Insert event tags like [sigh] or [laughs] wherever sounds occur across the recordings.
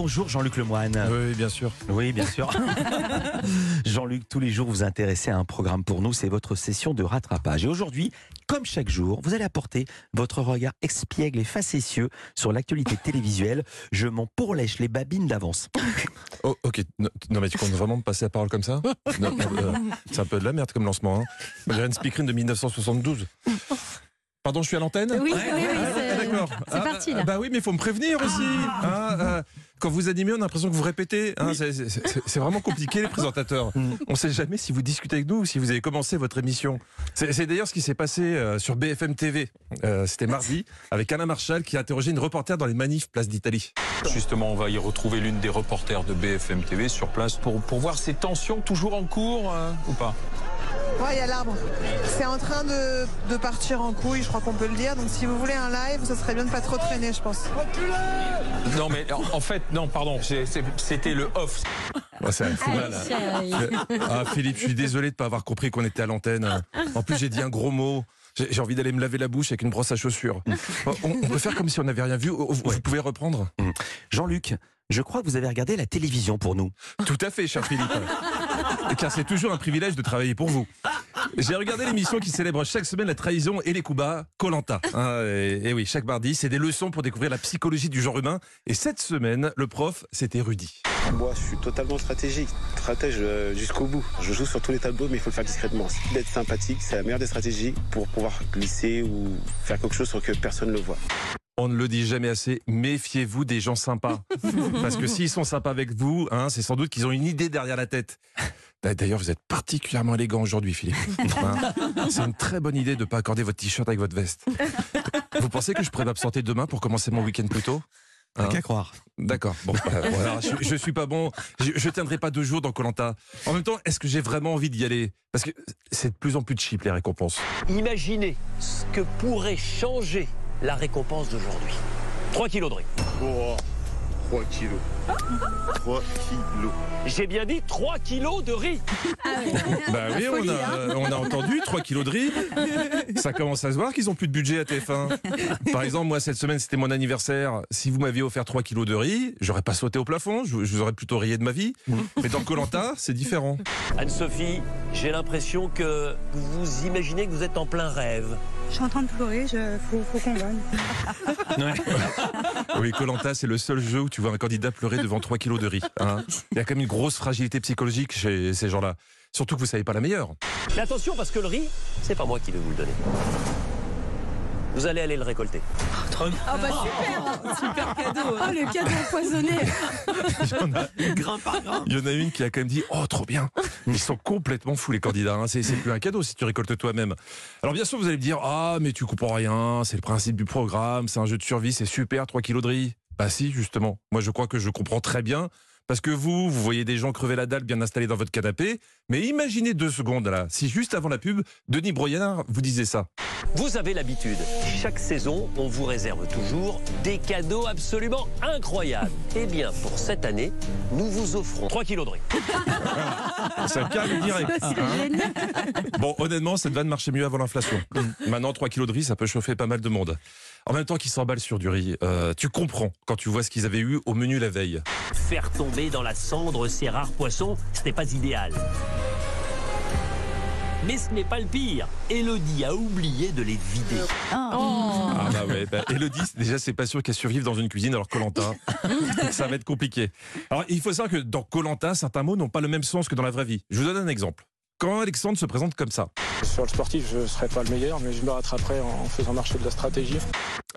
bonjour Jean-Luc Lemoine. Oui, bien sûr. Oui, bien sûr. [laughs] Jean-Luc, tous les jours, vous intéressez à un programme pour nous, c'est votre session de rattrapage. Et aujourd'hui, comme chaque jour, vous allez apporter votre regard expiègle et facétieux sur l'actualité télévisuelle. Je m'en pourlèche les babines d'avance. Oh, ok. Non, non, mais tu comptes vraiment me passer la parole comme ça? Non, non, euh, C'est un peu de la merde comme lancement. Hein. Moi, J'ai une speakerine de 1972. Pardon, je suis à l'antenne? Oui, oui, d'accord. c'est Ah, parti, là. ah, Bah oui, mais il faut me prévenir aussi. hein, euh, quand vous animez, on a l'impression que vous répétez. hein, c'est- vraiment compliqué, les présentateurs. [laughs] On ne sait jamais si vous discutez avec nous ou si vous avez commencé votre émission. C'est c'est d'ailleurs ce qui s'est passé euh, sur BFM TV. Euh, C'était mardi, avec Alain Marchal qui a interrogé une reporter dans les manifs Place d'Italie. Justement, on va y retrouver l'une des reporters de BFM TV sur place pour, pour voir ces tensions toujours en cours euh, ou pas? Ouais, il y a l'arbre. C'est en train de, de partir en couille, je crois qu'on peut le dire. Donc si vous voulez un live, ça serait bien de pas trop traîner, je pense. Non, mais en, en fait, non, pardon, c'était le off. C'est mal. hein. Aïe, aïe. Ah Philippe, je suis désolé de ne pas avoir compris qu'on était à l'antenne. En plus, j'ai dit un gros mot. J'ai envie d'aller me laver la bouche avec une brosse à chaussures. On, on peut faire comme si on n'avait rien vu. Vous, vous pouvez reprendre Jean-Luc, je crois que vous avez regardé la télévision pour nous. Tout à fait, cher Philippe. Car c'est toujours un privilège de travailler pour vous. J'ai regardé l'émission qui célèbre chaque semaine la trahison et les coups bas, Colanta. et, et oui, chaque mardi, c'est des leçons pour découvrir la psychologie du genre humain. Et cette semaine, le prof, c'était Rudy. Moi, je suis totalement stratégique, stratège euh, jusqu'au bout. Je joue sur tous les tableaux, mais il faut le faire discrètement. D'être sympathique, c'est la meilleure des stratégies pour pouvoir glisser ou faire quelque chose sans que personne ne le voit. On ne le dit jamais assez, méfiez-vous des gens sympas. [laughs] Parce que s'ils sont sympas avec vous, hein, c'est sans doute qu'ils ont une idée derrière la tête. D'ailleurs, vous êtes particulièrement élégant aujourd'hui, Philippe. [laughs] Hein, c'est une très bonne idée de ne pas accorder votre t-shirt avec votre veste. Vous pensez que je pourrais m'absenter demain pour commencer mon week-end plus tôt? Hein qu'à croire. D'accord. Bon, euh, [laughs] voilà, je, je suis pas bon. Je, je tiendrai pas deux jours dans Colanta. En même temps, est-ce que j'ai vraiment envie d'y aller? Parce que c'est de plus en plus cheap les récompenses. Imaginez ce que pourrait changer la récompense d'aujourd'hui. 3 kilos de riz. 3 kilos. 3 kilos. J'ai bien dit 3 kilos de riz. Bah oui, on a, on a entendu 3 kilos de riz. Ça commence à se voir qu'ils ont plus de budget à TF1. Par exemple, moi, cette semaine, c'était mon anniversaire. Si vous m'aviez offert 3 kilos de riz, j'aurais pas sauté au plafond. Je, je vous aurais plutôt rayé de ma vie. Mais dans Colanta, c'est différent. Anne-Sophie, j'ai l'impression que vous imaginez que vous êtes en plein rêve. Je suis en train de pleurer, il faut, faut qu'on gagne. Oui, Colanta, c'est le seul jeu où tu vois un candidat pleurer devant 3 kilos de riz. hein. Il y a quand même une grosse fragilité psychologique chez ces gens-là. Surtout que vous savez pas la meilleure. Mais attention parce que le riz, c'est pas moi qui vais vous le donner. Vous allez aller le récolter. Ah bah super Super cadeau Ah le cadeau empoisonné Il y en a Grain par grain. Il y en a une qui a quand même dit Oh, trop bien Ils sont complètement fous, les candidats. hein. C'est c'est plus un cadeau si tu récoltes toi-même. Alors, bien sûr, vous allez me dire Ah, mais tu comprends rien, c'est le principe du programme, c'est un jeu de survie, c'est super, 3 kilos de riz. Bah, si, justement. Moi, je crois que je comprends très bien. Parce que vous, vous voyez des gens crever la dalle bien installés dans votre canapé. Mais imaginez deux secondes là, si juste avant la pub, Denis Broyard vous disait ça. Vous avez l'habitude. Chaque saison, on vous réserve toujours des cadeaux absolument incroyables. Eh bien, pour cette année, nous vous offrons 3 kilos de riz. Ça calme direct. C'est génial Bon, honnêtement, cette vanne marchait mieux avant l'inflation. Maintenant, 3 kilos de riz, ça peut chauffer pas mal de monde. En même temps qu'ils s'emballent sur du riz, euh, tu comprends quand tu vois ce qu'ils avaient eu au menu la veille. Faire tomber dans la cendre ces rares poissons, ce n'est pas idéal. Mais ce n'est pas le pire. Elodie a oublié de les vider. Ah bah ouais, bah, Elodie, déjà c'est pas sûr qu'elle survive dans une cuisine alors Colanta, [laughs] ça va être compliqué. Alors il faut savoir que dans Colanta, certains mots n'ont pas le même sens que dans la vraie vie. Je vous donne un exemple. Quand Alexandre se présente comme ça, Sur le sportif, je ne serai pas le meilleur, mais je me rattraperai en faisant marcher de la stratégie.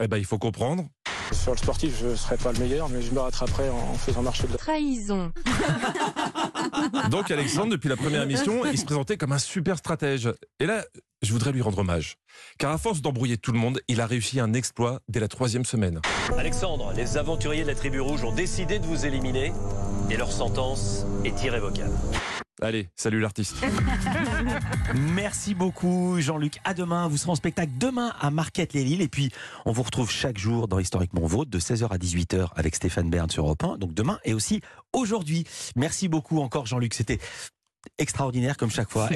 eh ben il faut comprendre. Sur le sportif, je ne serai pas le meilleur, mais je me rattraperai en faisant marcher de la Trahison [laughs] Donc Alexandre, depuis la première émission, il se présentait comme un super stratège. Et là, je voudrais lui rendre hommage. Car à force d'embrouiller tout le monde, il a réussi un exploit dès la troisième semaine. Alexandre, les aventuriers de la tribu rouge ont décidé de vous éliminer et leur sentence est irrévocable. Allez, salut l'artiste. [laughs] Merci beaucoup Jean-Luc. À demain. Vous serez en spectacle demain à Marquette-les-Lilles. Et puis, on vous retrouve chaque jour dans Historiquement Vôtre de 16h à 18h avec Stéphane Bern sur Europe 1. Donc demain et aussi aujourd'hui. Merci beaucoup encore Jean-Luc. C'était extraordinaire comme chaque fois. [laughs]